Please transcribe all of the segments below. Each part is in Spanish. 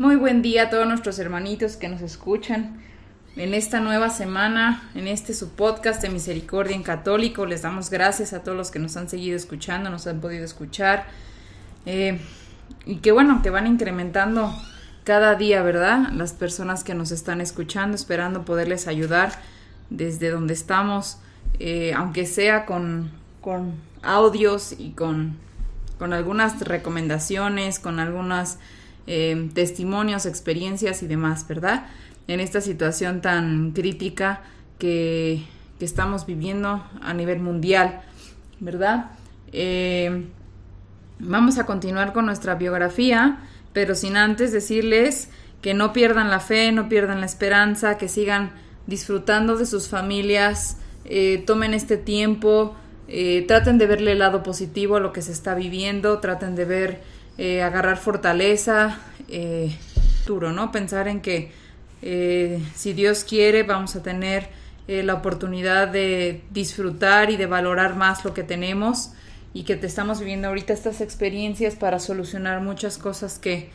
Muy buen día a todos nuestros hermanitos que nos escuchan en esta nueva semana, en este su podcast de Misericordia en Católico. Les damos gracias a todos los que nos han seguido escuchando, nos han podido escuchar. Eh, y que bueno, que van incrementando cada día, ¿verdad? Las personas que nos están escuchando, esperando poderles ayudar desde donde estamos, eh, aunque sea con, con audios y con, con algunas recomendaciones, con algunas eh, testimonios, experiencias y demás, ¿verdad? En esta situación tan crítica que, estamos viviendo a nivel mundial, ¿verdad? Eh, vamos a continuar con nuestra biografía, pero sin antes decirles que no pierdan la fe, no pierdan la esperanza, que sigan disfrutando de sus familias, eh, tomen este tiempo, traten de verle el lado positivo a lo que se está viviendo, traten de ver eh, agarrar fortaleza, eh, duro, ¿no? Pensar en que eh, si Dios quiere vamos a tener la oportunidad de disfrutar y de valorar más lo que tenemos y que te estamos viviendo ahorita estas experiencias para solucionar muchas cosas que,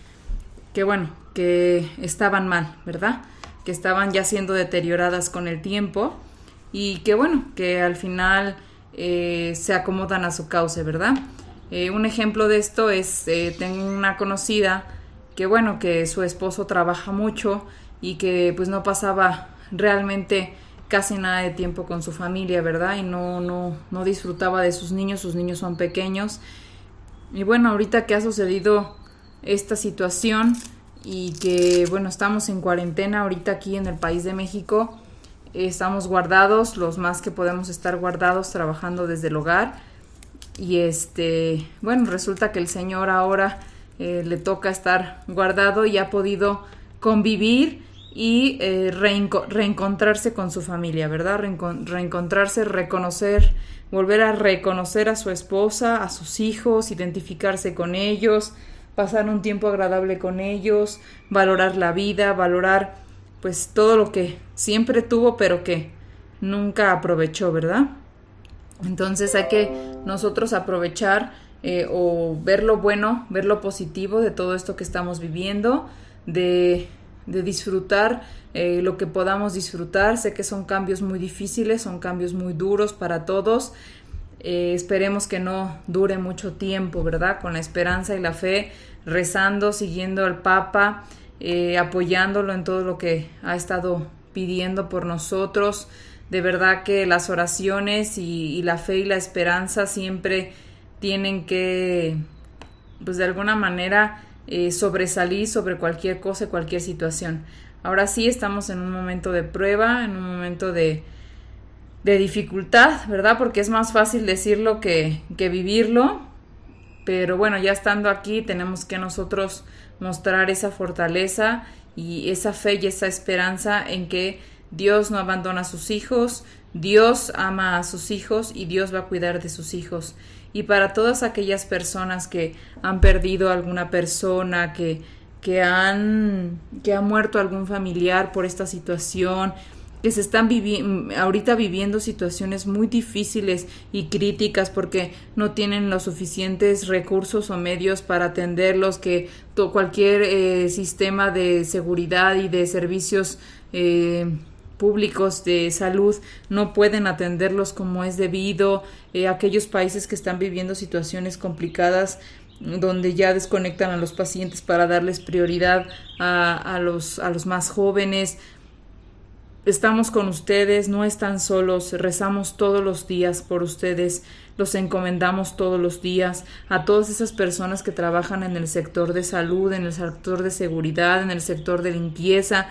que bueno, que estaban mal, ¿verdad? Que estaban ya siendo deterioradas con el tiempo y que bueno, que al final se acomodan a su cauce, ¿verdad? Eh, un ejemplo de esto es, eh, tengo una conocida que bueno, que su esposo trabaja mucho y que pues no pasaba realmente casi nada de tiempo con su familia, ¿verdad? Y no, no, no disfrutaba de sus niños, sus niños son pequeños. Y bueno, ahorita que ha sucedido esta situación y que bueno, estamos en cuarentena ahorita aquí en el país de México, estamos guardados, los más que podemos estar guardados trabajando desde el hogar y este, bueno, resulta que el Señor ahora eh, le toca estar guardado y ha podido convivir y eh, reencontrarse con su familia, ¿verdad? reencontrarse, reconocer, volver a reconocer a su esposa, a sus hijos, identificarse con ellos, pasar un tiempo agradable con ellos, valorar la vida, valorar pues todo lo que siempre tuvo pero que nunca aprovechó, ¿verdad? Entonces hay que nosotros aprovechar eh, o ver lo bueno, ver lo positivo de todo esto que estamos viviendo, de, disfrutar eh, lo que podamos disfrutar. Sé que son cambios muy difíciles, son cambios muy duros para todos. Eh, esperemos que no dure mucho tiempo, ¿verdad? Con la esperanza y la fe, rezando, siguiendo al Papa, apoyándolo en todo lo que ha estado pidiendo por nosotros de verdad que las oraciones y, la fe y la esperanza siempre tienen que, pues de alguna manera, eh, sobresalir sobre cualquier cosa, cualquier situación. Ahora sí estamos en un momento de prueba, en un momento de, de dificultad, ¿verdad? Porque es más fácil decirlo que, que vivirlo, pero bueno, ya estando aquí tenemos que nosotros mostrar esa fortaleza y esa fe y esa esperanza en que Dios no abandona a sus hijos, Dios ama a sus hijos y Dios va a cuidar de sus hijos. Y para todas aquellas personas que han perdido alguna persona, que, que han que ha muerto algún familiar por esta situación, que se están ahorita viviendo situaciones muy difíciles y críticas porque no tienen los suficientes recursos o medios para atenderlos, que cualquier eh, sistema de seguridad y de servicios eh, públicos de salud no pueden atenderlos como es debido, eh, aquellos países que están viviendo situaciones complicadas donde ya desconectan a los pacientes para darles prioridad a, los, a los más jóvenes. Estamos con ustedes, no están solos, rezamos todos los días por ustedes, los encomendamos todos los días a todas esas personas que trabajan en el sector de salud, en el sector de seguridad, en el sector de limpieza,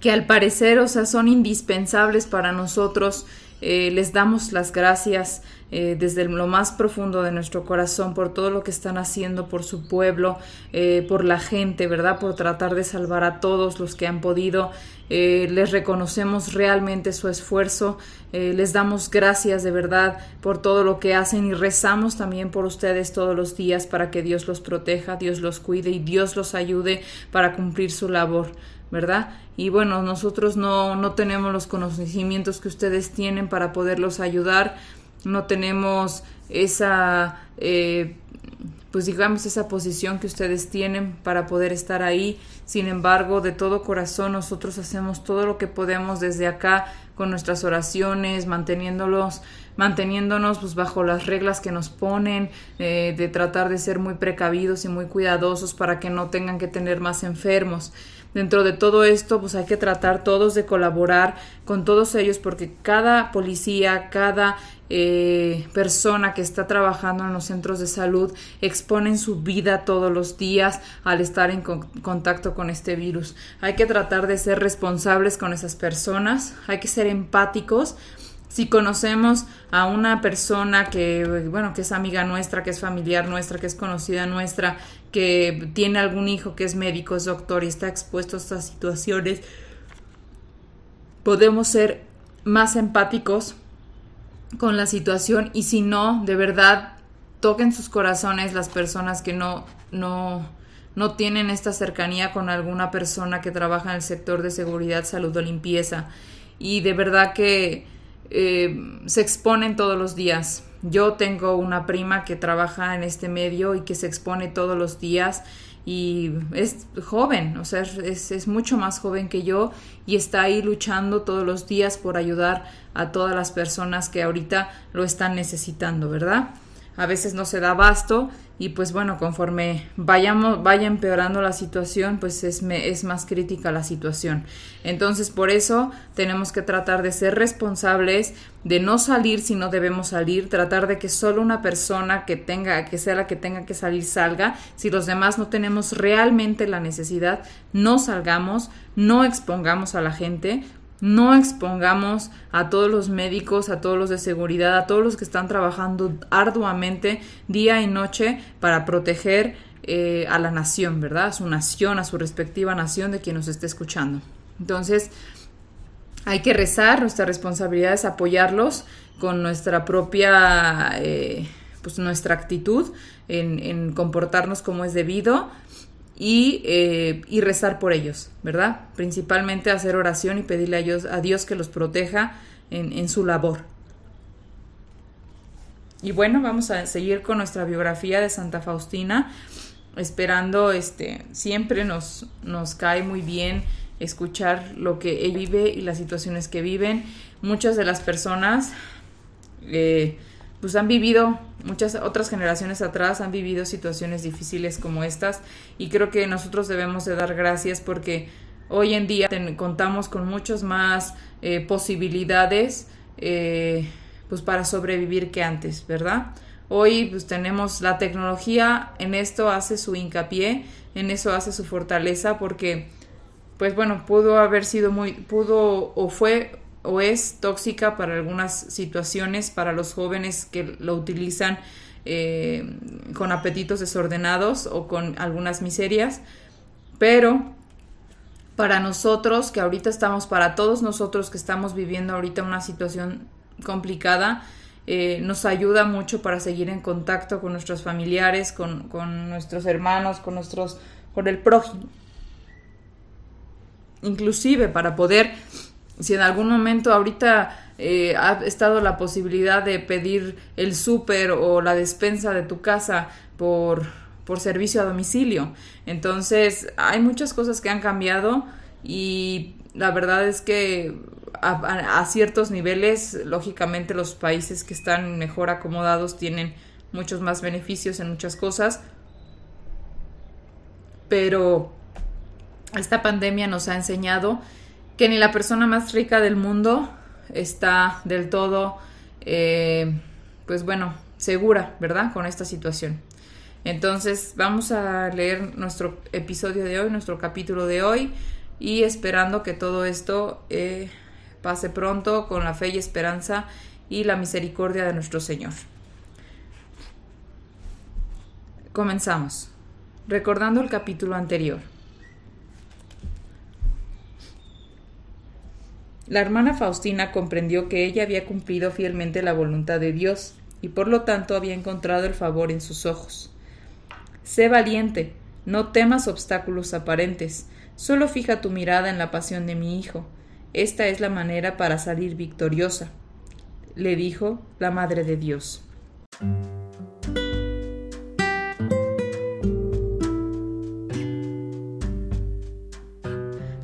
que al parecer, o sea, son indispensables para nosotros eh, les damos las gracias eh, desde lo más profundo de nuestro corazón por todo lo que están haciendo por su pueblo, eh, por la gente, ¿verdad? Por tratar de salvar a todos los que han podido. les reconocemos realmente su esfuerzo, les damos gracias de verdad por todo lo que hacen y rezamos también por ustedes todos los días para que Dios los proteja, Dios los cuide y Dios los ayude para cumplir su labor. ¿Verdad? Y bueno, nosotros no, no tenemos los conocimientos que ustedes tienen para poderlos ayudar, no tenemos esa, eh, pues digamos, esa posición que ustedes tienen para poder estar ahí. Sin embargo, de todo corazón nosotros hacemos todo lo que podemos desde acá con nuestras oraciones, manteniéndolos manteniéndonos pues, bajo las reglas que nos ponen, eh, de tratar de ser muy precavidos y muy cuidadosos para que no tengan que tener más enfermos. Dentro de todo esto, pues hay que tratar todos de colaborar con todos ellos porque cada policía, cada eh, persona que está trabajando en los centros de salud exponen su vida todos los días al estar en contacto con este virus. Hay que tratar de ser responsables con esas personas, hay que ser empáticos si conocemos a una persona que, bueno, que es amiga nuestra, que es familiar nuestra, que es conocida nuestra, que tiene algún hijo que es médico, es doctor y está expuesto a estas situaciones, podemos ser más empáticos con la situación y si no, de verdad, toquen sus corazones las personas que no, no, no tienen esta cercanía con alguna persona que trabaja en el sector de seguridad, salud o limpieza. Y de verdad que eh, se exponen todos los días. Yo tengo una prima que trabaja en este medio y que se expone todos los días y es joven, o sea, es, es, mucho más joven que yo y está ahí luchando todos los días por ayudar a todas las personas que ahorita lo están necesitando, ¿verdad? A veces no se da abasto y pues bueno, conforme vayamos, vaya empeorando la situación, pues es, es más crítica la situación. Entonces, por eso tenemos que tratar de ser responsables, de no salir si no debemos salir, tratar de que solo una persona que tenga, que sea la que tenga que salir, salga. Si los demás no tenemos realmente la necesidad, no salgamos, no expongamos a la gente, no expongamos a todos los médicos, a todos los de seguridad, a todos los que están trabajando arduamente día y noche para proteger eh, a la nación, ¿verdad? A su nación, a su respectiva nación de quien nos esté escuchando. Entonces, hay que rezar, nuestra responsabilidad es apoyarlos con nuestra propia, eh, pues nuestra actitud en, en comportarnos como es debido y, eh, y, rezar por ellos, ¿verdad? Principalmente hacer oración y pedirle a Dios, a Dios que los proteja en, en, su labor. Y bueno, vamos a seguir con nuestra biografía de Santa Faustina, esperando, este, siempre nos, nos cae muy bien escuchar lo que ella vive y las situaciones que viven. Muchas de las personas eh, pues han vivido, muchas otras generaciones atrás han vivido situaciones difíciles como estas y creo que nosotros debemos de dar gracias porque hoy en día contamos con muchas más eh, posibilidades eh, pues para sobrevivir que antes, ¿verdad? Hoy pues tenemos la tecnología, en esto hace su hincapié, en eso hace su fortaleza porque pues bueno, pudo haber sido muy, pudo o fue o es tóxica para algunas situaciones, para los jóvenes que lo utilizan eh, con apetitos desordenados o con algunas miserias, pero para nosotros, que ahorita estamos, para todos nosotros que estamos viviendo ahorita una situación complicada, eh, nos ayuda mucho para seguir en contacto con nuestros familiares, con, con nuestros hermanos, con nuestros, con el prójimo. Inclusive para poder si en algún momento ahorita eh, ha estado la posibilidad de pedir el súper o la despensa de tu casa por, por servicio a domicilio. Entonces, hay muchas cosas que han cambiado y la verdad es que a, a, ciertos niveles, lógicamente los países que están mejor acomodados tienen muchos más beneficios en muchas cosas, pero esta pandemia nos ha enseñado que ni la persona más rica del mundo está del todo, eh, pues bueno, segura, ¿verdad? Con esta situación. Entonces vamos a leer nuestro episodio de hoy, nuestro capítulo de hoy y esperando que todo esto eh, pase pronto con la fe y esperanza y la misericordia de nuestro Señor. Comenzamos. Recordando el capítulo anterior. La hermana Faustina comprendió que ella había cumplido fielmente la voluntad de Dios y por lo tanto había encontrado el favor en sus ojos. Sé valiente, no temas obstáculos aparentes, solo fija tu mirada en la pasión de mi hijo. Esta es la manera para salir victoriosa, le dijo la Madre de Dios.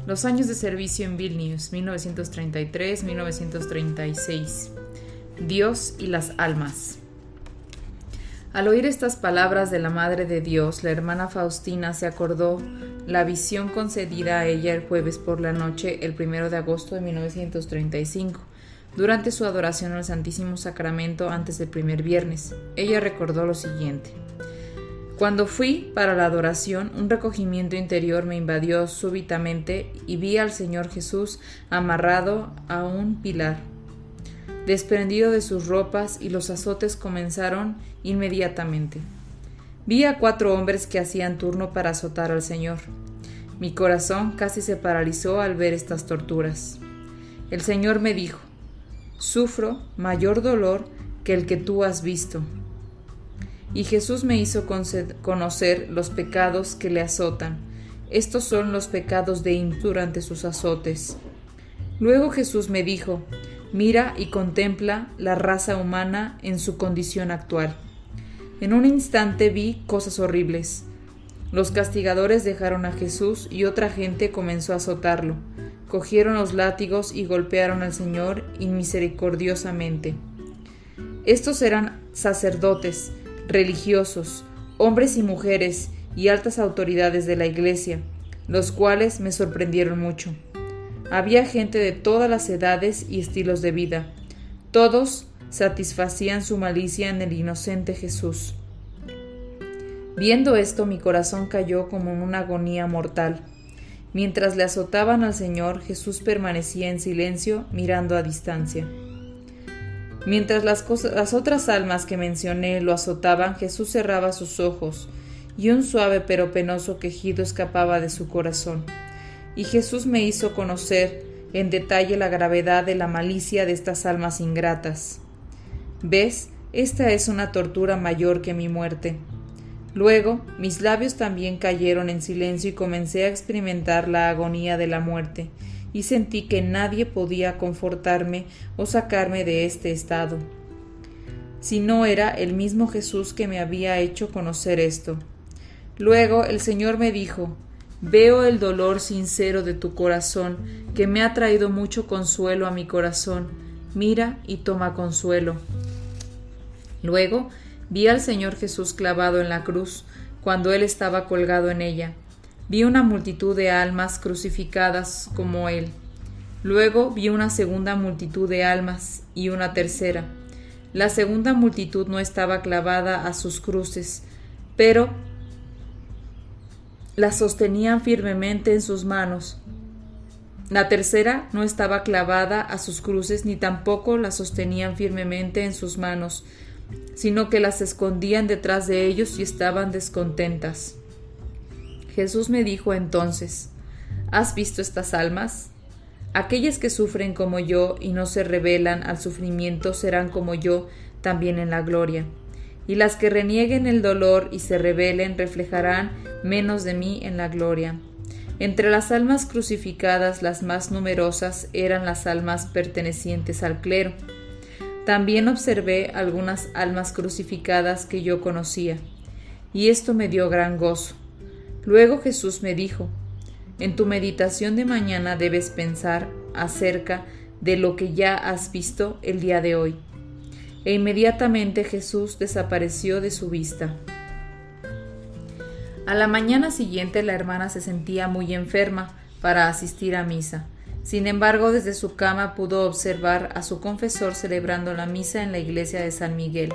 Los años de servicio en Vilnius, 1933-1936. Dios y las almas. Al oír estas palabras de la Madre de Dios, la hermana Faustina se acordó la visión concedida a ella el jueves por la noche, el primero de agosto de 1935, durante su adoración al Santísimo Sacramento antes del primer viernes. Ella recordó lo siguiente. Cuando fui para la adoración, un recogimiento interior me invadió súbitamente y vi al Señor Jesús amarrado a un pilar desprendido de sus ropas, y los azotes comenzaron inmediatamente. Vi a cuatro hombres que hacían turno para azotar al Señor. Mi corazón casi se paralizó al ver estas torturas. El Señor me dijo, Sufro mayor dolor que el que tú has visto. Y Jesús me hizo conocer los pecados que le azotan. Estos son los pecados de Im durante sus azotes. Luego Jesús me dijo, mira y contempla la raza humana en su condición actual. En un instante vi cosas horribles. Los castigadores dejaron a Jesús y otra gente comenzó a azotarlo. Cogieron los látigos y golpearon al Señor inmisericordiosamente. Estos eran sacerdotes, religiosos, hombres y mujeres y altas autoridades de la Iglesia, los cuales me sorprendieron mucho. Había gente de todas las edades y estilos de vida. Todos satisfacían su malicia en el inocente Jesús. Viendo esto mi corazón cayó como en una agonía mortal. Mientras le azotaban al Señor, Jesús permanecía en silencio, mirando a distancia. Mientras las, otras almas que mencioné lo azotaban, Jesús cerraba sus ojos, y un suave pero penoso quejido escapaba de su corazón y Jesús me hizo conocer en detalle la gravedad de la malicia de estas almas ingratas. ¿Ves? Esta es una tortura mayor que mi muerte. Luego mis labios también cayeron en silencio y comencé a experimentar la agonía de la muerte, y sentí que nadie podía confortarme o sacarme de este estado. Si no era el mismo Jesús que me había hecho conocer esto. Luego el Señor me dijo Veo el dolor sincero de tu corazón, que me ha traído mucho consuelo a mi corazón. Mira y toma consuelo. Luego vi al Señor Jesús clavado en la cruz, cuando Él estaba colgado en ella. Vi una multitud de almas crucificadas como Él. Luego vi una segunda multitud de almas y una tercera. La segunda multitud no estaba clavada a sus cruces, pero la sostenían firmemente en sus manos. La tercera no estaba clavada a sus cruces ni tampoco la sostenían firmemente en sus manos, sino que las escondían detrás de ellos y estaban descontentas. Jesús me dijo entonces, ¿Has visto estas almas? Aquellas que sufren como yo y no se rebelan al sufrimiento serán como yo también en la gloria y las que renieguen el dolor y se rebelen reflejarán menos de mí en la gloria. Entre las almas crucificadas las más numerosas eran las almas pertenecientes al clero. También observé algunas almas crucificadas que yo conocía, y esto me dio gran gozo. Luego Jesús me dijo, en tu meditación de mañana debes pensar acerca de lo que ya has visto el día de hoy e inmediatamente Jesús desapareció de su vista. A la mañana siguiente la hermana se sentía muy enferma para asistir a misa. Sin embargo, desde su cama pudo observar a su confesor celebrando la misa en la iglesia de San Miguel.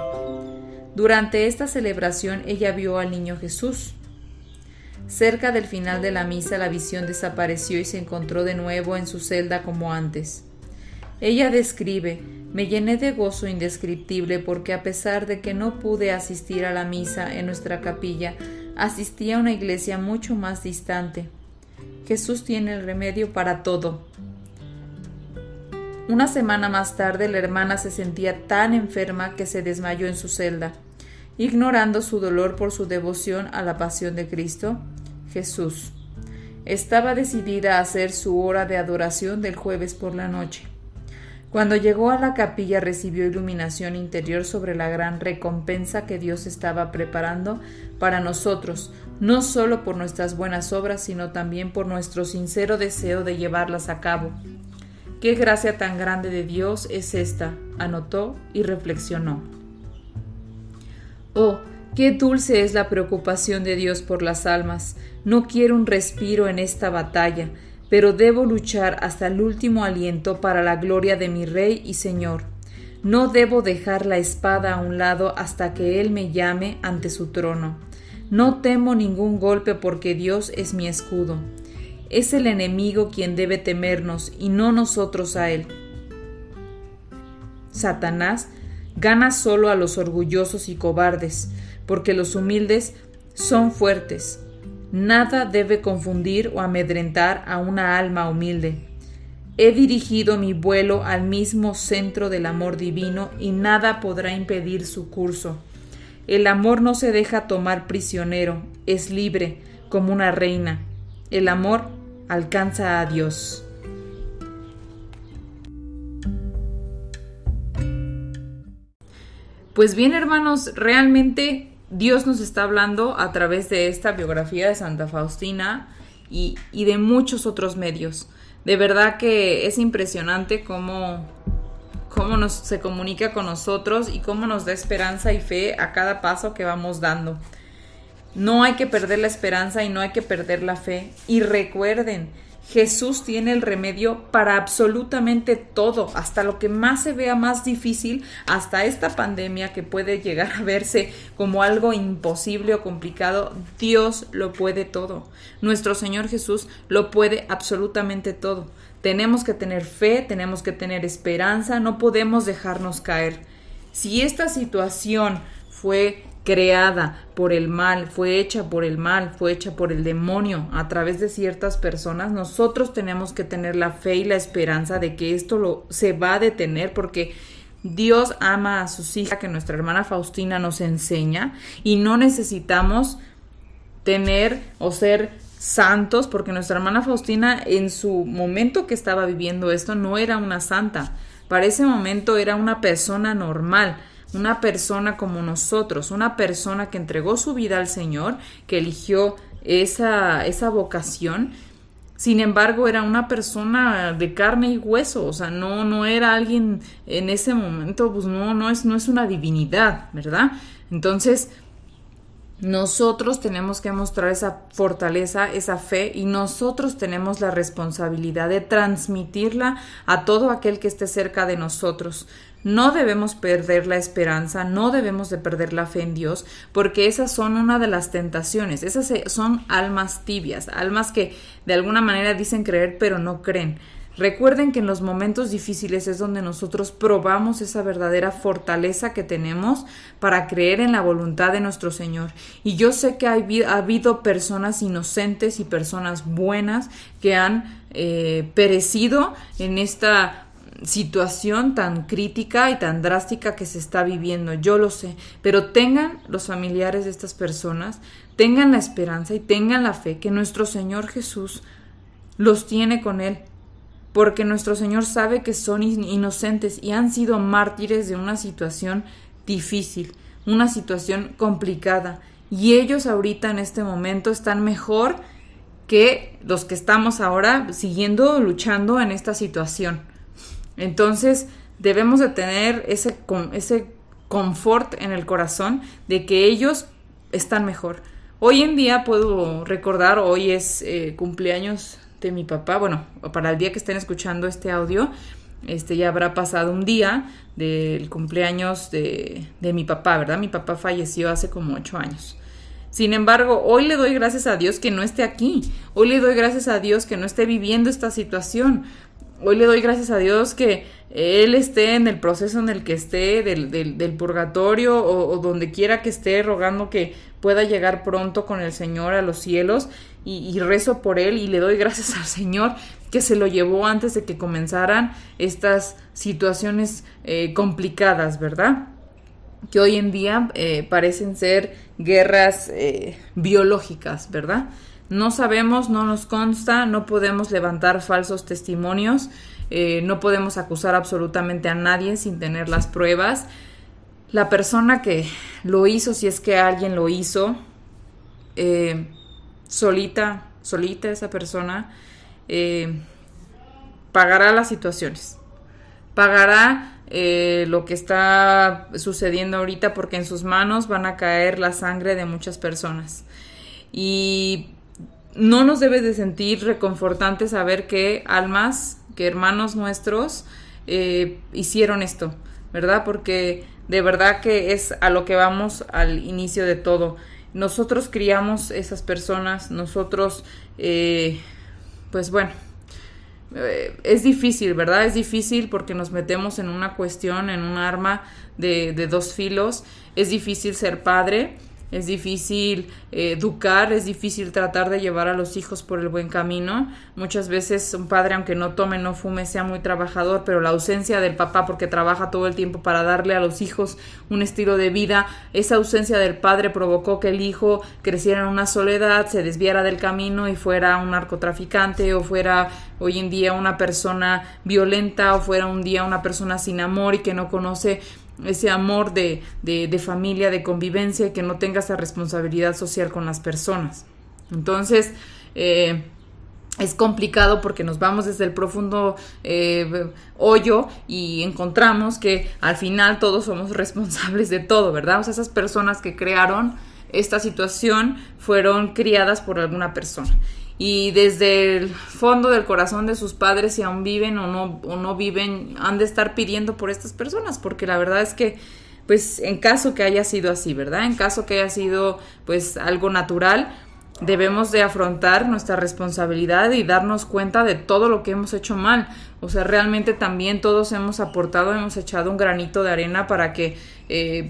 Durante esta celebración ella vio al niño Jesús. Cerca del final de la misa la visión desapareció y se encontró de nuevo en su celda como antes. Ella describe, me llené de gozo indescriptible porque a pesar de que no pude asistir a la misa en nuestra capilla, asistí a una iglesia mucho más distante. Jesús tiene el remedio para todo. Una semana más tarde la hermana se sentía tan enferma que se desmayó en su celda. Ignorando su dolor por su devoción a la pasión de Cristo, Jesús estaba decidida a hacer su hora de adoración del jueves por la noche. Cuando llegó a la capilla recibió iluminación interior sobre la gran recompensa que Dios estaba preparando para nosotros, no solo por nuestras buenas obras, sino también por nuestro sincero deseo de llevarlas a cabo. Qué gracia tan grande de Dios es esta, anotó y reflexionó. Oh, qué dulce es la preocupación de Dios por las almas. No quiero un respiro en esta batalla, pero debo luchar hasta el último aliento para la gloria de mi Rey y Señor. No debo dejar la espada a un lado hasta que Él me llame ante su trono. No temo ningún golpe porque Dios es mi escudo. Es el enemigo quien debe temernos y no nosotros a Él. Satanás gana solo a los orgullosos y cobardes, porque los humildes son fuertes. Nada debe confundir o amedrentar a una alma humilde. He dirigido mi vuelo al mismo centro del amor divino y nada podrá impedir su curso. El amor no se deja tomar prisionero, es libre como una reina. El amor alcanza a Dios. Pues bien, hermanos, realmente Dios nos está hablando a través de esta biografía de Santa Faustina y, de muchos otros medios. De verdad que es impresionante cómo, cómo nos, se comunica con nosotros y cómo nos da esperanza y fe a cada paso que vamos dando. No hay que perder la esperanza y no hay que perder la fe. Y recuerden, Jesús tiene el remedio para absolutamente todo, hasta lo que más se vea más difícil, hasta esta pandemia que puede llegar a verse como algo imposible o complicado, Dios lo puede todo. Nuestro Señor Jesús lo puede absolutamente todo. Tenemos que tener fe, tenemos que tener esperanza, no podemos dejarnos caer. Si esta situación fue creada por el mal, fue hecha por el mal, fue hecha por el demonio a través de ciertas personas, nosotros tenemos que tener la fe y la esperanza de que esto lo, se va a detener porque Dios ama a sus hijas, que nuestra hermana Faustina nos enseña, y no necesitamos tener o ser santos, porque nuestra hermana Faustina en su momento que estaba viviendo esto no era una santa, para ese momento era una persona normal, una persona como nosotros, una persona que entregó su vida al Señor, que eligió esa, esa vocación. Sin embargo, era una persona de carne y hueso, o sea, no, no era alguien en ese momento, pues no, no es, no es una divinidad, ¿verdad? Entonces, nosotros tenemos que mostrar esa fortaleza, esa fe y nosotros tenemos la responsabilidad de transmitirla a todo aquel que esté cerca de nosotros. No debemos perder la esperanza, no debemos de perder la fe en Dios, porque esas son una de las tentaciones, esas son almas tibias, almas que de alguna manera dicen creer pero no creen. Recuerden que en los momentos difíciles es donde nosotros probamos esa verdadera fortaleza que tenemos para creer en la voluntad de nuestro Señor. Y yo sé que ha habido personas inocentes y personas buenas que han eh, perecido en esta situación tan crítica y tan drástica que se está viviendo, yo lo sé, pero tengan los familiares de estas personas, tengan la esperanza y tengan la fe que nuestro Señor Jesús los tiene con Él, porque nuestro Señor sabe que son inocentes y han sido mártires de una situación difícil, una situación complicada, y ellos ahorita en este momento están mejor que los que estamos ahora siguiendo luchando en esta situación. Entonces, debemos de tener ese, ese confort en el corazón de que ellos están mejor. Hoy en día puedo recordar, hoy es eh, cumpleaños de mi papá, bueno, para el día que estén escuchando este audio, este ya habrá pasado un día del cumpleaños de, de mi papá, ¿verdad? Mi papá falleció hace como ocho años. Sin embargo, hoy le doy gracias a Dios que no esté aquí. Hoy le doy gracias a Dios que no esté viviendo esta situación hoy le doy gracias a Dios que él esté en el proceso en el que esté del, del, purgatorio o, donde quiera que esté rogando que pueda llegar pronto con el Señor a los cielos y, rezo por él y le doy gracias al Señor que se lo llevó antes de que comenzaran estas situaciones eh, complicadas, ¿verdad? Que hoy en día eh, parecen ser guerras eh, biológicas, ¿verdad? No sabemos, no nos consta, no podemos levantar falsos testimonios, eh, no podemos acusar absolutamente a nadie sin tener las pruebas. La persona que lo hizo, si es que alguien lo hizo, eh, solita, solita esa persona, eh, pagará las situaciones, pagará lo que está sucediendo ahorita porque en sus manos van a caer la sangre de muchas personas. Y no nos debe de sentir reconfortante saber que almas, que hermanos nuestros eh, hicieron esto, ¿verdad? Porque de verdad que es a lo que vamos al inicio de todo. Nosotros criamos esas personas, nosotros, eh, pues bueno, eh, es difícil, ¿verdad? Es difícil porque nos metemos en una cuestión, en un arma de, de dos filos. Es difícil ser padre es difícil eh, educar, es difícil tratar de llevar a los hijos por el buen camino. Muchas veces un padre, aunque no tome, no fume, sea muy trabajador, pero la ausencia del papá porque trabaja todo el tiempo para darle a los hijos un estilo de vida, esa ausencia del padre provocó que el hijo creciera en una soledad, se desviara del camino y fuera un narcotraficante o fuera hoy en día una persona violenta o fuera un día una persona sin amor y que no conoce ese amor de, de, familia, de convivencia y que no tenga esa responsabilidad social con las personas. Entonces, eh, es complicado porque nos vamos desde el profundo eh, hoyo y encontramos que al final todos somos responsables de todo, ¿verdad? O sea, esas personas que crearon esta situación fueron criadas por alguna persona y desde el fondo del corazón de sus padres, si aún viven o no, o no viven, han de estar pidiendo por estas personas, porque la verdad es que, pues en caso que haya sido así, ¿verdad? En caso que haya sido pues algo natural, debemos de afrontar nuestra responsabilidad y darnos cuenta de todo lo que hemos hecho mal. O sea, realmente también todos hemos aportado, hemos echado un granito de arena para que... Eh,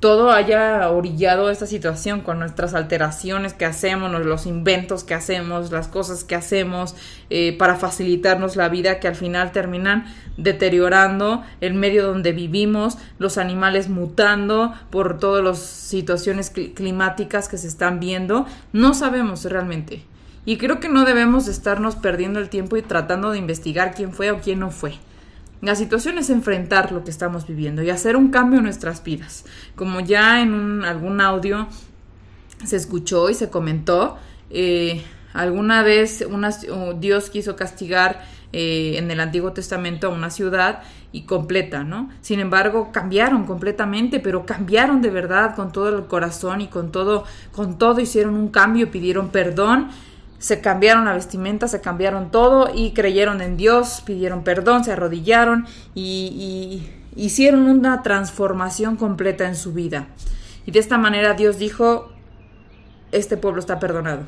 todo haya orillado esta situación con nuestras alteraciones que hacemos, los inventos que hacemos, las cosas que hacemos eh, para facilitarnos la vida que al final terminan deteriorando el medio donde vivimos, los animales mutando por todas las situaciones climáticas que se están viendo. No sabemos realmente. Y creo que no debemos estarnos perdiendo el tiempo y tratando de investigar quién fue o quién no fue. La situación es enfrentar lo que estamos viviendo y hacer un cambio en nuestras vidas. Como ya en algún audio se escuchó y se comentó, eh, alguna vez Dios quiso castigar eh, en el Antiguo Testamento a una ciudad y completa, ¿no? Sin embargo, cambiaron completamente, pero cambiaron de verdad con todo el corazón y con todo, con todo hicieron un cambio, pidieron perdón se cambiaron la vestimenta, se cambiaron todo y creyeron en Dios, pidieron perdón, se arrodillaron y, hicieron una transformación completa en su vida. Y de esta manera Dios dijo, este pueblo está perdonado.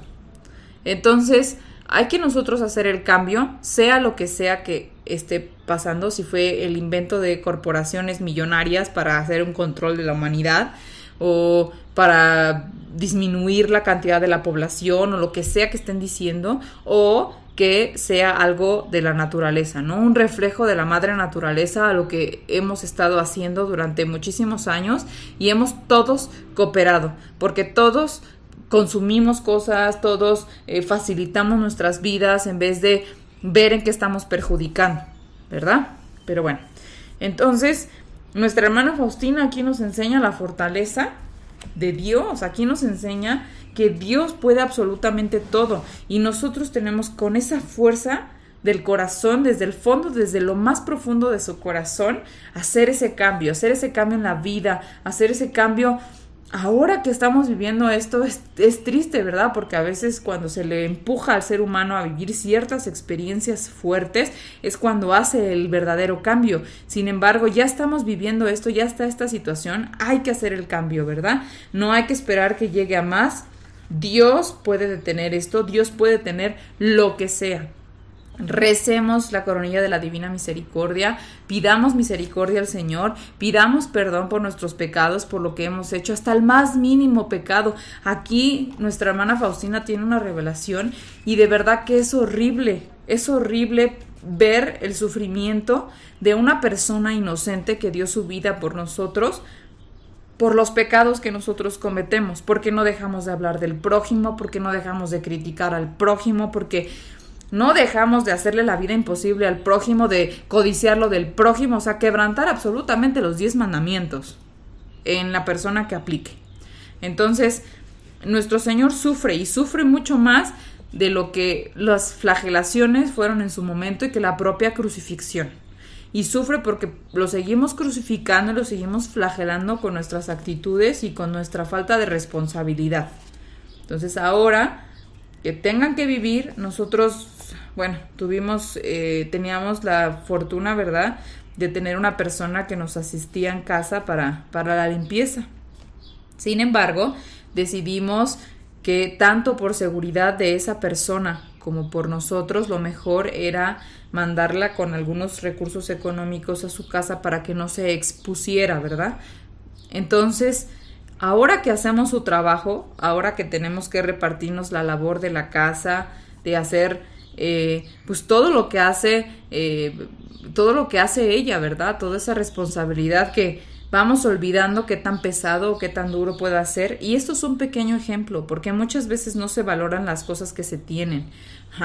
Entonces, hay que nosotros hacer el cambio, sea lo que sea que esté pasando, si fue el invento de corporaciones millonarias para hacer un control de la humanidad o para disminuir la cantidad de la población o lo que sea que estén diciendo o que sea algo de la naturaleza, ¿no? Un reflejo de la madre naturaleza a lo que hemos estado haciendo durante muchísimos años y hemos todos cooperado, porque todos consumimos cosas, todos eh, facilitamos nuestras vidas en vez de ver en qué estamos perjudicando, ¿verdad? Pero bueno, entonces nuestra hermana Faustina aquí nos enseña la fortaleza de Dios. Aquí nos enseña que Dios puede absolutamente todo y nosotros tenemos con esa fuerza del corazón, desde el fondo, desde lo más profundo de su corazón, hacer ese cambio, hacer ese cambio en la vida, hacer ese cambio ahora que estamos viviendo esto es, triste, ¿verdad? Porque a veces cuando se le empuja al ser humano a vivir ciertas experiencias fuertes es cuando hace el verdadero cambio. Sin embargo, ya estamos viviendo esto, ya está esta situación, hay que hacer el cambio, ¿verdad? No hay que esperar que llegue a más. Dios puede detener esto, Dios puede tener lo que sea. Recemos la coronilla de la divina misericordia, pidamos misericordia al Señor, pidamos perdón por nuestros pecados, por lo que hemos hecho, hasta el más mínimo pecado. Aquí nuestra hermana Faustina tiene una revelación y de verdad que es horrible, es horrible ver el sufrimiento de una persona inocente que dio su vida por nosotros, por los pecados que nosotros cometemos, porque no dejamos de hablar del prójimo, porque no dejamos de criticar al prójimo, porque no dejamos de hacerle la vida imposible al prójimo, de codiciarlo del prójimo, o sea, quebrantar absolutamente los diez mandamientos en la persona que aplique. Entonces, nuestro Señor sufre y sufre mucho más de lo que las flagelaciones fueron en su momento y que la propia crucifixión. Y sufre porque lo seguimos crucificando y lo seguimos flagelando con nuestras actitudes y con nuestra falta de responsabilidad. Entonces ahora que tengan que vivir, nosotros bueno, tuvimos, eh, teníamos la fortuna, ¿verdad?, de tener una persona que nos asistía en casa para, para la limpieza. Sin embargo, decidimos que tanto por seguridad de esa persona como por nosotros, lo mejor era mandarla con algunos recursos económicos a su casa para que no se expusiera, ¿verdad? Entonces, ahora que hacemos su trabajo, ahora que tenemos que repartirnos la labor de la casa, de hacer eh, pues todo lo que hace, eh, todo lo que hace ella, ¿verdad? Toda esa responsabilidad que vamos olvidando qué tan pesado o qué tan duro puede ser. Y esto es un pequeño ejemplo, porque muchas veces no se valoran las cosas que se tienen.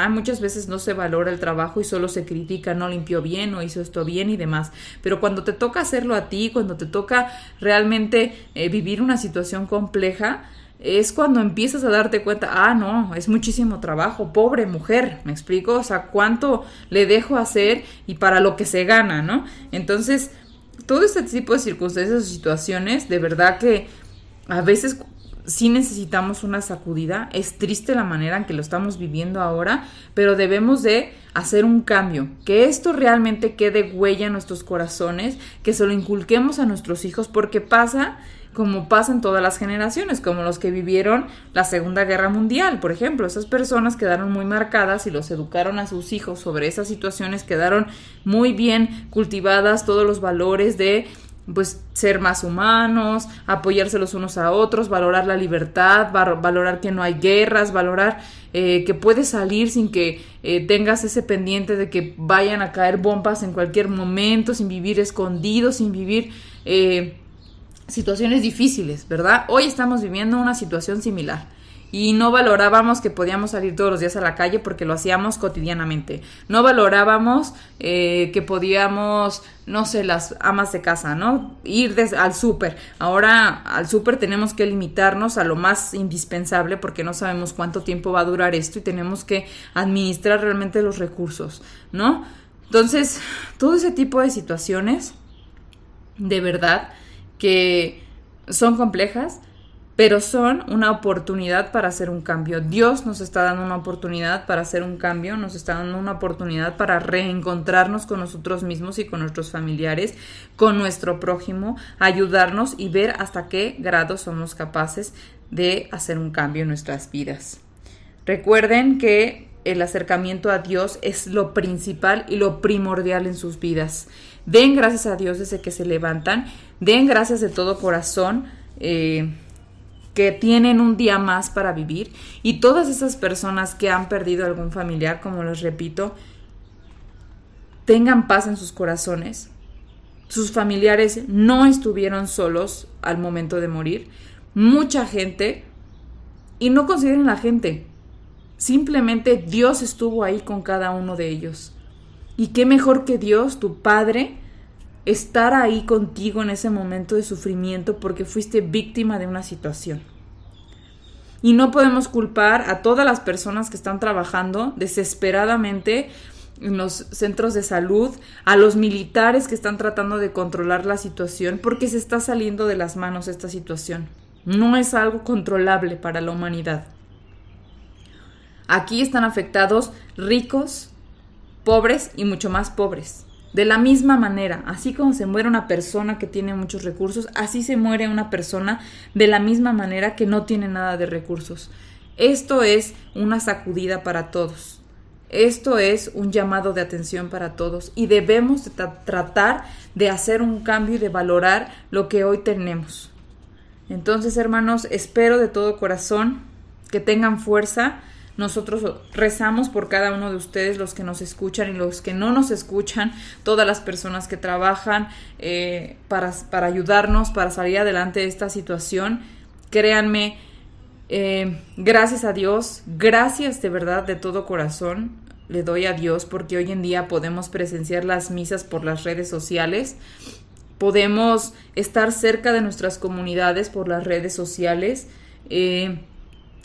muchas veces no se valora el trabajo y solo se critica, no limpió bien o hizo esto bien y demás. Pero cuando te toca hacerlo a ti, cuando te toca realmente eh, vivir una situación compleja, es cuando empiezas a darte cuenta, ah, no, es muchísimo trabajo, pobre mujer, me explico, o sea, cuánto le dejo hacer y para lo que se gana, ¿no? Entonces, todo este tipo de circunstancias o situaciones, de verdad que a veces sí necesitamos una sacudida, es triste la manera en que lo estamos viviendo ahora, pero debemos de hacer un cambio, que esto realmente quede huella en nuestros corazones, que se lo inculquemos a nuestros hijos, porque pasa como pasa en todas las generaciones, como los que vivieron la Segunda Guerra Mundial, por ejemplo. Esas personas quedaron muy marcadas y los educaron a sus hijos sobre esas situaciones, quedaron muy bien cultivadas todos los valores de pues ser más humanos, apoyarse los unos a otros, valorar la libertad, valorar que no hay guerras, valorar eh, que puedes salir sin que eh, tengas ese pendiente de que vayan a caer bombas en cualquier momento, sin vivir escondido, sin vivir eh, situaciones difíciles, ¿verdad? Hoy estamos viviendo una situación similar y no valorábamos que podíamos salir todos los días a la calle porque lo hacíamos cotidianamente. No valorábamos eh, que podíamos, no sé, las amas de casa, ¿no? Ir al súper. Ahora al súper tenemos que limitarnos a lo más indispensable porque no sabemos cuánto tiempo va a durar esto y tenemos que administrar realmente los recursos, ¿no? Entonces, todo ese tipo de situaciones, de verdad, que son complejas, pero son una oportunidad para hacer un cambio. Dios nos está dando una oportunidad para hacer un cambio, nos está dando una oportunidad para reencontrarnos con nosotros mismos y con nuestros familiares, con nuestro prójimo, ayudarnos y ver hasta qué grado somos capaces de hacer un cambio en nuestras vidas. Recuerden que el acercamiento a Dios es lo principal y lo primordial en sus vidas. Den gracias a Dios desde que se levantan, den gracias de todo corazón. Eh, que tienen un día más para vivir y todas esas personas que han perdido algún familiar, como les repito, tengan paz en sus corazones. Sus familiares no estuvieron solos al momento de morir. Mucha gente, y no consideren la gente, simplemente Dios estuvo ahí con cada uno de ellos. Y qué mejor que Dios, tu Padre, estar ahí contigo en ese momento de sufrimiento porque fuiste víctima de una situación. Y no podemos culpar a todas las personas que están trabajando desesperadamente en los centros de salud, a los militares que están tratando de controlar la situación porque se está saliendo de las manos esta situación. No es algo controlable para la humanidad. Aquí están afectados ricos, pobres y mucho más pobres. De la misma manera, así como se muere una persona que tiene muchos recursos, así se muere una persona de la misma manera que no tiene nada de recursos. Esto es una sacudida para todos. Esto es un llamado de atención para todos y debemos tratar de hacer un cambio y de valorar lo que hoy tenemos. Entonces, hermanos, espero de todo corazón que tengan fuerza. Nosotros rezamos por cada uno de ustedes, los que nos escuchan y los que no nos escuchan, todas las personas que trabajan eh, para, para ayudarnos, para salir adelante de esta situación. Créanme, eh, gracias a Dios, gracias de verdad de todo corazón le doy a Dios porque hoy en día podemos presenciar las misas por las redes sociales, podemos estar cerca de nuestras comunidades por las redes sociales. Eh,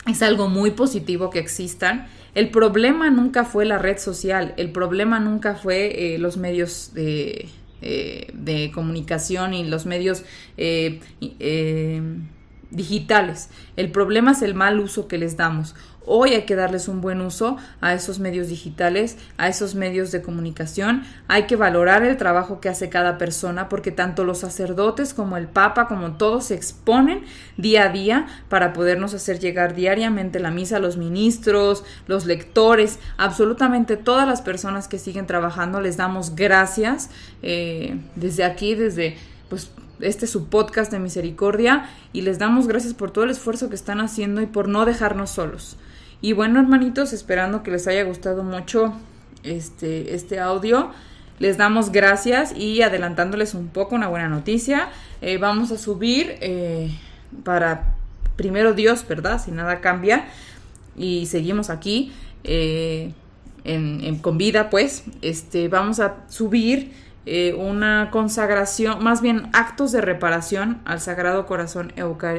es algo muy positivo que existan. El problema nunca fue la red social, el problema nunca fue eh, los medios de, de, comunicación y los medios digitales. El problema es el mal uso que les damos. Hoy hay que darles un buen uso a esos medios digitales, a esos medios de comunicación. Hay que valorar el trabajo que hace cada persona porque tanto los sacerdotes como el Papa, como todos, se exponen día a día para podernos hacer llegar diariamente la misa, los ministros, los lectores, absolutamente todas las personas que siguen trabajando. Les damos gracias eh, desde aquí, desde pues este es su podcast de misericordia y les damos gracias por todo el esfuerzo que están haciendo y por no dejarnos solos. Y bueno, hermanitos, esperando que les haya gustado mucho este, este audio. Les damos gracias y adelantándoles un poco una buena noticia. Eh, vamos a subir eh, para primero Dios, ¿verdad? Si nada cambia y seguimos aquí eh, en, con vida, pues, este, vamos a subir eh, una consagración, más bien actos de reparación al Sagrado Corazón,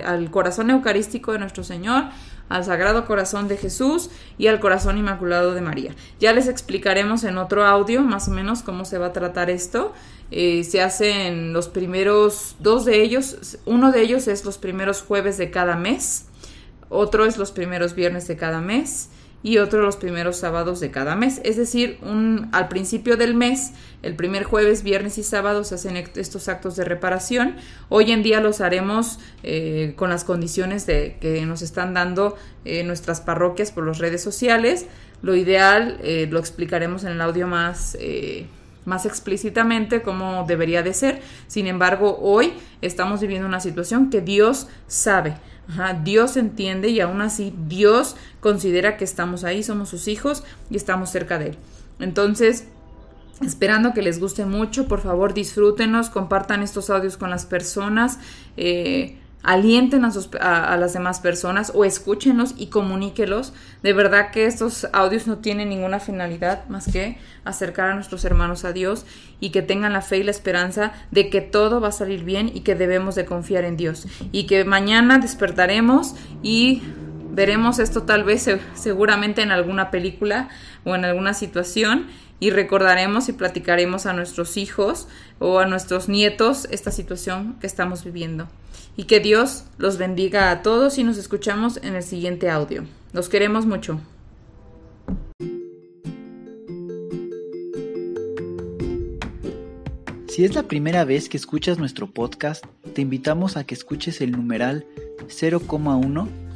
al Corazón Eucarístico de nuestro Señor, al Sagrado Corazón de Jesús y al Corazón Inmaculado de María. Ya les explicaremos en otro audio más o menos cómo se va a tratar esto. Eh, se hacen los primeros, dos de ellos, uno de ellos es los primeros jueves de cada mes, otro es los primeros viernes de cada mes y otro los primeros sábados de cada mes. Es decir, un, al principio del mes, el primer jueves, viernes y sábado se hacen estos actos de reparación. Hoy en día los haremos eh, con las condiciones de, que nos están dando eh, nuestras parroquias por las redes sociales. Lo ideal eh, lo explicaremos en el audio más más explícitamente cómo debería de ser. Sin embargo, hoy estamos viviendo una situación que Dios sabe. Dios entiende y aún así Dios considera que estamos ahí, somos sus hijos y estamos cerca de Él. Entonces, Esperando que les guste mucho, por favor disfrútenos, compartan estos audios con las personas. Eh, alienten a, las demás personas o escúchenlos y comuníquelos. De verdad que estos audios no tienen ninguna finalidad más que acercar a nuestros hermanos a Dios y que tengan la fe y la esperanza de que todo va a salir bien y que debemos de confiar en Dios y que mañana despertaremos y veremos esto tal vez seguramente en alguna película o en alguna situación y recordaremos y platicaremos a nuestros hijos o a nuestros nietos esta situación que estamos viviendo. Y que Dios los bendiga a todos y nos escuchamos en el siguiente audio. Los queremos mucho. Si es la primera vez que escuchas nuestro podcast, te invitamos a que escuches el numeral